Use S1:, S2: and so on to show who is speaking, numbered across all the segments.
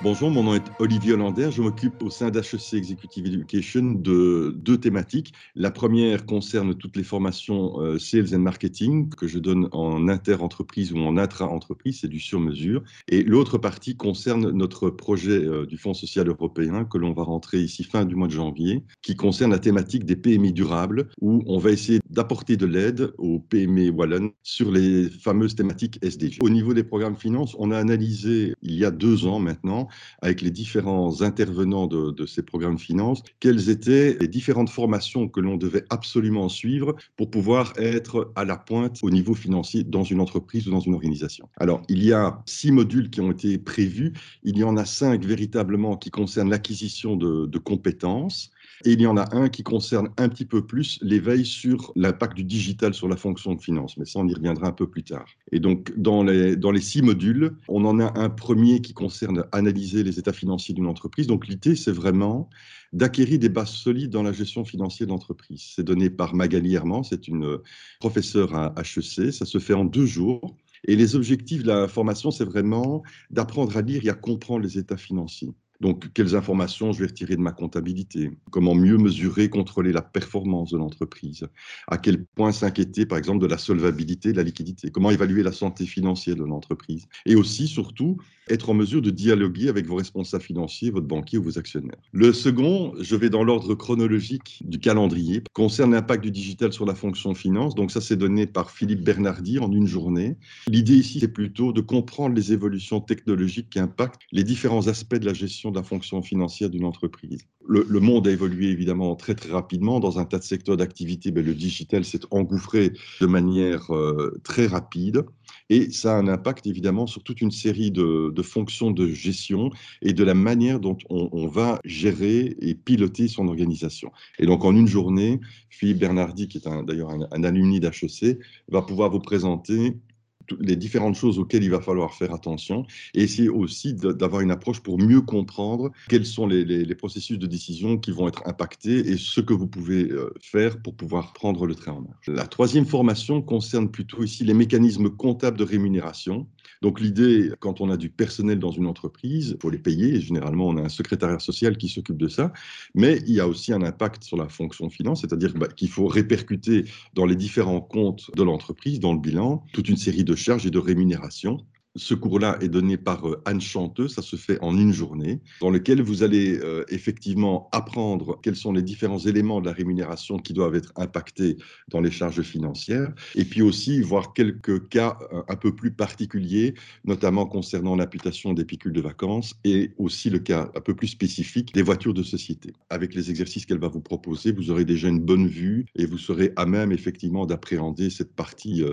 S1: Bonjour, mon nom est Olivier Hollander. Je m'occupe au sein d'HEC Executive Education de deux thématiques. La première concerne toutes les formations euh, Sales and Marketing que je donne en inter-entreprise ou en intra-entreprise, c'est du sur-mesure. Et l'autre partie concerne notre projet euh, du Fonds social européen que l'on va rentrer ici fin du mois de janvier, qui concerne la thématique des PMI durables, où on va essayer d'apporter de l'aide aux PME wallonnes sur les fameuses thématiques SDG. Au niveau des programmes finances, on a analysé il y a deux ans maintenant avec les différents intervenants de, ces programmes finances, quelles étaient les différentes formations que l'on devait absolument suivre pour pouvoir être à la pointe au niveau financier dans une entreprise ou dans une organisation. Alors, il y a six modules qui ont été prévus. Il y en a cinq véritablement qui concernent l'acquisition de compétences. Et il y en a un qui concerne un petit peu plus l'éveil sur l'impact du digital sur la fonction de finance, mais ça, on y reviendra un peu plus tard. Et donc, dans les, dans les six modules, on en a un premier qui concerne analyser les états financiers d'une entreprise. Donc, l'idée, c'est vraiment d'acquérir des bases solides dans la gestion financière d'entreprise. C'est donné par Magali Herman, c'est une professeure à HEC. Ça se fait en deux jours. Et les objectifs de la formation, c'est vraiment d'apprendre à lire et à comprendre les états financiers. Donc, quelles informations je vais retirer de ma comptabilité? Comment mieux mesurer, contrôler la performance de l'entreprise? À quel point s'inquiéter, par exemple, de la solvabilité, de la liquidité? Comment évaluer la santé financière de l'entreprise? Et aussi, surtout, être en mesure de dialoguer avec vos responsables financiers, votre banquier ou vos actionnaires. Le second, je vais dans l'ordre chronologique du calendrier, concerne l'impact du digital sur la fonction finance. Donc ça, c'est donné par Philippe Bernardi en une journée. L'idée ici, c'est plutôt de comprendre les évolutions technologiques qui impactent les différents aspects de la gestion de la fonction financière d'une entreprise. Le, monde a évolué évidemment très très rapidement dans un tas de secteurs d'activité. le digital s'est engouffré de manière euh, très rapide et ça a un impact évidemment sur toute une série de, fonctions de gestion et de la manière dont on, va gérer et piloter son organisation. Et donc en une journée, Philippe Bernardi, qui est d'ailleurs un, un alumni d'HEC, va pouvoir vous présenter les différentes choses auxquelles il va falloir faire attention et essayer aussi d'avoir une approche pour mieux comprendre quels sont les, processus de décision qui vont être impactés et ce que vous pouvez euh, faire pour pouvoir prendre le train en marche. La troisième formation concerne plutôt ici les mécanismes comptables de rémunération. Donc l'idée, quand on a du personnel dans une entreprise, il faut les payer, généralement on a un secrétariat social qui s'occupe de ça, mais il y a aussi un impact sur la fonction finance, c'est-à-dire bah, qu'il faut répercuter dans les différents comptes de l'entreprise, dans le bilan, toute une série de charges et de rémunération ce cours-là est donné par euh, Anne Chanteux, ça se fait en une journée, dans lequel vous allez euh, effectivement apprendre quels sont les différents éléments de la rémunération qui doivent être impactés dans les charges financières, et puis aussi voir quelques cas euh, un peu plus particuliers, notamment concernant l'imputation des picules de vacances, et aussi le cas un peu plus spécifique des voitures de société. Avec les exercices qu'elle va vous proposer, vous aurez déjà une bonne vue et vous serez à même effectivement d'appréhender cette partie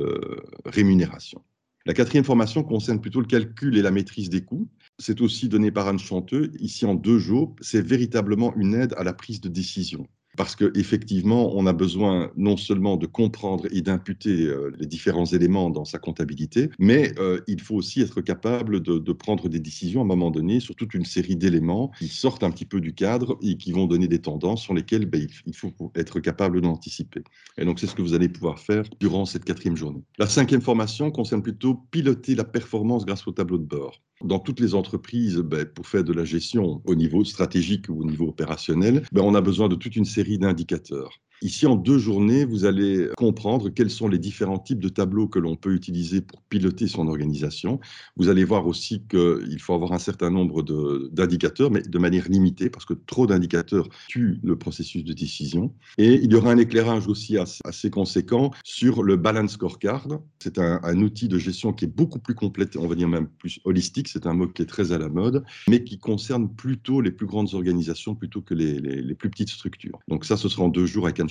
S1: rémunération. La quatrième formation concerne plutôt le calcul et la maîtrise des coûts. C'est aussi donné par Anne Chanteux, ici en deux jours. C'est véritablement une aide à la prise de décision parce qu'effectivement, on a besoin non seulement de comprendre et d'imputer euh, les différents éléments dans sa comptabilité, mais euh, il faut aussi être capable de, prendre des décisions à un moment donné sur toute une série d'éléments qui sortent un petit peu du cadre et qui vont donner des tendances sur lesquelles ben, il faut être capable d'anticiper. Et donc, c'est ce que vous allez pouvoir faire durant cette quatrième journée. La cinquième formation concerne plutôt piloter la performance grâce au tableau de bord. Dans toutes les entreprises, ben, pour faire de la gestion au niveau stratégique ou au niveau opérationnel, ben, on a besoin de toute une série d'indicateurs. Ici, en deux journées, vous allez comprendre quels sont les différents types de tableaux que l'on peut utiliser pour piloter son organisation. Vous allez voir aussi qu'il faut avoir un certain nombre d'indicateurs, mais de manière limitée, parce que trop d'indicateurs tuent le processus de décision. Et il y aura un éclairage aussi assez, conséquent sur le Balance Scorecard. C'est un, outil de gestion qui est beaucoup plus complet, on va dire même plus holistique, c'est un mot qui est très à la mode, mais qui concerne plutôt les plus grandes organisations plutôt que les, les plus petites structures. Donc ça, ce sera en deux jours avec un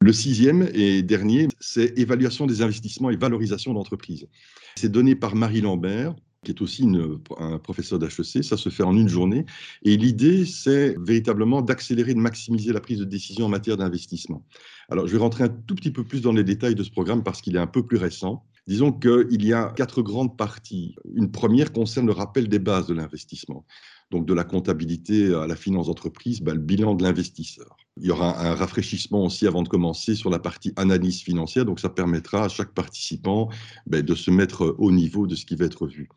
S1: Le sixième et dernier, c'est évaluation des investissements et valorisation d'entreprise. C'est donné par Marie Lambert, qui est aussi une, un professeur d'HEC. Ça se fait en une journée. Et l'idée, c'est véritablement d'accélérer, de maximiser la prise de décision en matière d'investissement. Alors, je vais rentrer un tout petit peu plus dans les détails de ce programme parce qu'il est un peu plus récent. Disons qu'il y a quatre grandes parties. Une première concerne le rappel des bases de l'investissement donc de la comptabilité à la finance d'entreprise, ben, le bilan de l'investisseur. Il y aura un rafraîchissement aussi avant de commencer sur la partie analyse financière, donc ça permettra à chaque participant ben, de se mettre au niveau de ce qui va être vu.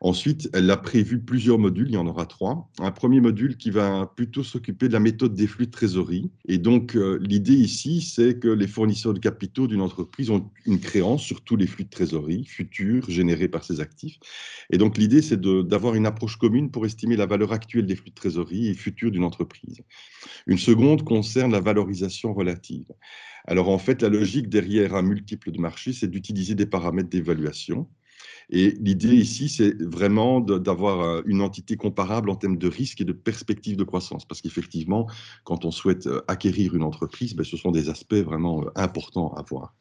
S1: Ensuite, elle a prévu plusieurs modules, il y en aura trois. Un premier module qui va plutôt s'occuper de la méthode des flux de trésorerie. Et donc, euh, l'idée ici, c'est que les fournisseurs de capitaux d'une entreprise ont une créance sur tous les flux de trésorerie futurs générés par ces actifs. Et donc, l'idée, c'est d'avoir une approche commune pour estimer la valeur actuelle des flux de trésorerie et futurs d'une entreprise. Une seconde concerne la valorisation relative. Alors, en fait, la logique derrière un multiple de marché, c'est d'utiliser des paramètres d'évaluation et l'idée ici, c'est vraiment d'avoir euh, une entité comparable en termes de risque et de perspective de croissance. Parce qu'effectivement, quand on souhaite euh, acquérir une entreprise, ben, ce sont des aspects vraiment euh, importants à voir.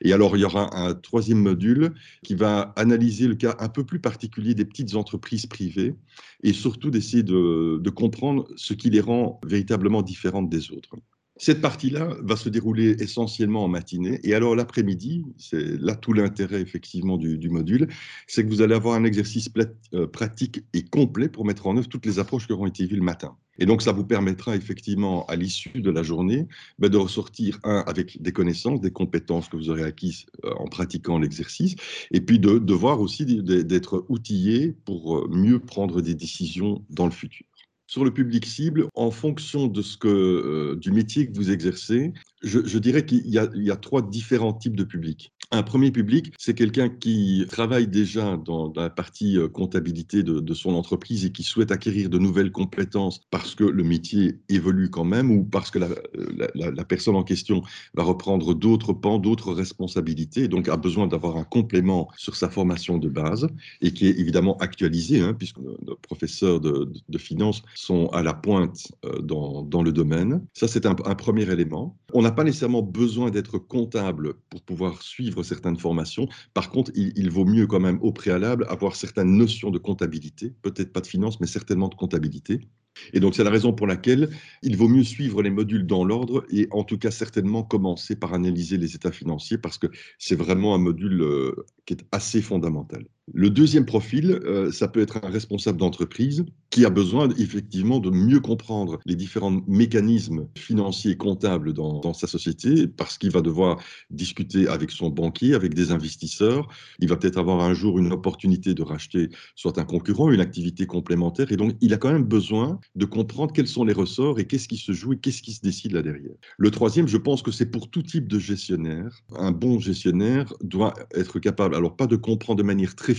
S1: Et alors, il y aura un troisième module qui va analyser le cas un peu plus particulier des petites entreprises privées et surtout d'essayer de, de comprendre ce qui les rend véritablement différentes des autres. Cette partie-là va se dérouler essentiellement en matinée. Et alors l'après-midi, c'est là tout l'intérêt effectivement du, module, c'est que vous allez avoir un exercice euh, pratique et complet pour mettre en œuvre toutes les approches qui auront été vues le matin. Et donc ça vous permettra effectivement à l'issue de la journée ben, de ressortir, avec des connaissances, des compétences que vous aurez acquises euh, en pratiquant l'exercice, et puis de, de voir aussi d'être outillé pour euh, mieux prendre des décisions dans le futur sur le public cible, en fonction de ce que, euh, du métier que vous exercez, je, dirais qu'il y, a trois différents types de publics. Un premier public, c'est quelqu'un qui travaille déjà dans, la partie euh, comptabilité de, son entreprise et qui souhaite acquérir de nouvelles compétences parce que le métier évolue quand même ou parce que la, la personne en question va reprendre d'autres pans, d'autres responsabilités donc a besoin d'avoir un complément sur sa formation de base et qui est évidemment actualisé hein, puisque nos professeurs de, finance sont à la pointe euh, dans, le domaine. Ça, c'est un premier élément. On n'a pas nécessairement besoin d'être comptable pour pouvoir suivre certaines formations. Par contre, il, vaut mieux quand même au préalable avoir certaines notions de comptabilité, peut-être pas de finance, mais certainement de comptabilité. Et donc, c'est la raison pour laquelle il vaut mieux suivre les modules dans l'ordre et en tout cas certainement commencer par analyser les états financiers parce que c'est vraiment un module euh, qui est assez fondamental. Le deuxième profil, euh, ça peut être un responsable d'entreprise qui a besoin effectivement de mieux comprendre les différents mécanismes financiers et comptables dans, dans sa société parce qu'il va devoir discuter avec son banquier, avec des investisseurs. Il va peut-être avoir un jour une opportunité de racheter soit un concurrent, une activité complémentaire. Et donc, il a quand même besoin de comprendre quels sont les ressorts et qu'est-ce qui se joue et qu'est-ce qui se décide là derrière. Le troisième, je pense que c'est pour tout type de gestionnaire. Un bon gestionnaire doit être capable, alors pas de comprendre de manière très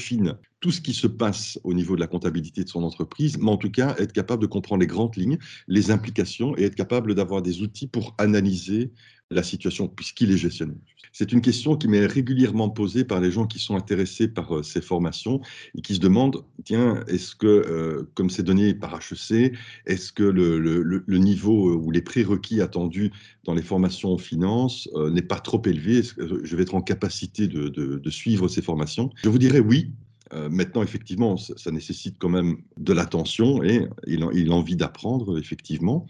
S1: tout ce qui se passe au niveau de la comptabilité de son entreprise, mais en tout cas être capable de comprendre les grandes lignes, les implications et être capable d'avoir des outils pour analyser la situation puisqu'il est gestionnaire. C'est une question qui m'est régulièrement posée par les gens qui sont intéressés par euh, ces formations et qui se demandent, tiens, est-ce que, euh, comme c'est donné par HEC, est-ce que le, niveau ou les prérequis attendus dans les formations en finance euh, n'est pas trop élevé? Est-ce que je vais être en capacité de, de, suivre ces formations? Je vous dirais oui, euh, maintenant, effectivement, ça, nécessite quand même de l'attention et il, a envie d'apprendre, effectivement.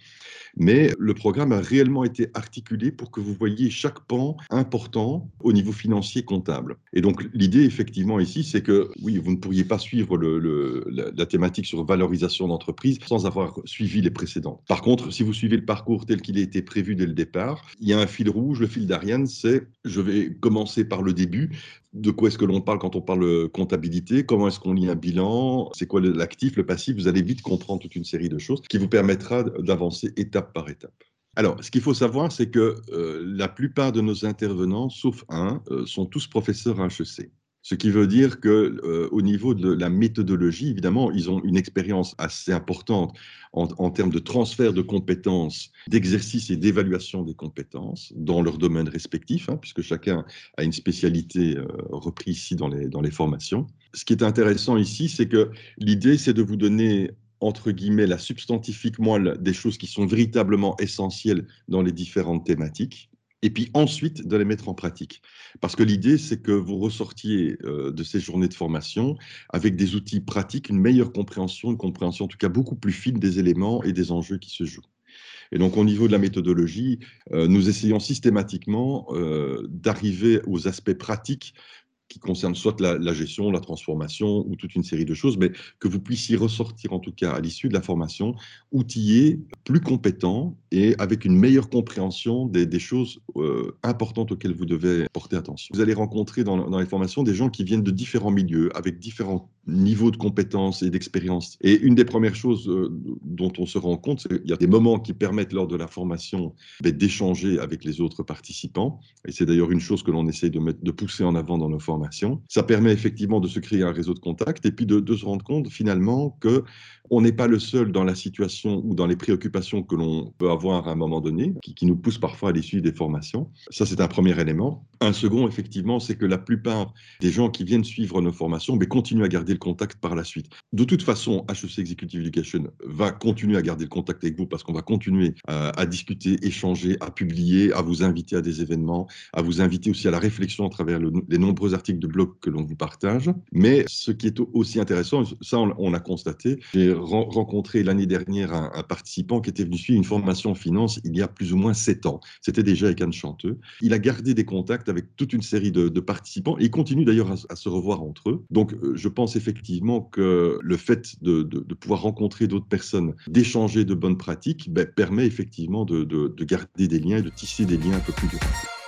S1: Mais le programme a réellement été articulé pour que vous voyiez chaque pan important au niveau financier comptable. Et donc, l'idée, effectivement, ici, c'est que, oui, vous ne pourriez pas suivre la, thématique sur valorisation d'entreprise sans avoir suivi les précédents. Par contre, si vous suivez le parcours tel qu'il a été prévu dès le départ, il y a un fil rouge. Le fil d'Ariane, c'est je vais commencer par le début. De quoi est-ce que l'on parle quand on parle comptabilité? Comment est-ce qu'on lit un bilan, c'est quoi l'actif, le passif, vous allez vite comprendre toute une série de choses qui vous permettra d'avancer étape par étape. Alors, ce qu'il faut savoir, c'est que euh, la plupart de nos intervenants, sauf un, euh, sont tous professeurs HEC. Ce qui veut dire que euh, au niveau de la méthodologie, évidemment, ils ont une expérience assez importante en, termes de transfert de compétences, d'exercice et d'évaluation des compétences dans leur domaine respectif, hein, puisque chacun a une spécialité reprise ici dans les, dans les formations. Ce qui est intéressant ici, c'est que l'idée, c'est de vous donner entre guillemets la substantifique moelle des choses qui sont véritablement essentielles dans les différentes thématiques et puis ensuite de les mettre en pratique. Parce que l'idée, c'est que vous ressortiez euh, de ces journées de formation avec des outils pratiques, une meilleure compréhension, une compréhension en tout cas beaucoup plus fine des éléments et des enjeux qui se jouent. Et donc au niveau de la méthodologie, euh, nous essayons systématiquement euh, d'arriver aux aspects pratiques qui concerne soit la, gestion, la transformation ou toute une série de choses, mais que vous puissiez ressortir en tout cas à l'issue de la formation outillé, plus compétent et avec une meilleure compréhension des, choses euh, importantes auxquelles vous devez porter attention. Vous allez rencontrer dans, dans, les formations des gens qui viennent de différents milieux, avec différents niveau de compétence et d'expérience. Et une des premières choses euh, dont on se rend compte, c'est qu'il y a des moments qui permettent lors de la formation ben, d'échanger avec les autres participants. Et c'est d'ailleurs une chose que l'on essaie de, mettre, de pousser en avant dans nos formations. Ça permet effectivement de se créer un réseau de contacts et puis de, de se rendre compte finalement que on n'est pas le seul dans la situation ou dans les préoccupations que l'on peut avoir à un moment donné, qui, nous poussent parfois à suivre des formations. Ça, c'est un premier élément. Un second, effectivement, c'est que la plupart des gens qui viennent suivre nos formations mais continuent à garder le contact par la suite. De toute façon, HEC Executive Education va continuer à garder le contact avec vous parce qu'on va continuer à, à, discuter, échanger, à publier, à vous inviter à des événements, à vous inviter aussi à la réflexion à travers le, les nombreux articles de blog que l'on vous partage. Mais ce qui est aussi intéressant, ça on, on a constaté, j'ai rencontré l'année dernière un, participant qui était venu suivre une formation en finance il y a plus ou moins sept ans. C'était déjà avec Anne Chanteux. Il a gardé des contacts avec toute une série de, participants et il continue d'ailleurs à, se revoir entre eux. Donc euh, je pense effectivement que le fait de, pouvoir rencontrer d'autres personnes, d'échanger de bonnes pratiques, ben, permet effectivement de, de garder des liens et de tisser des liens un peu plus durables.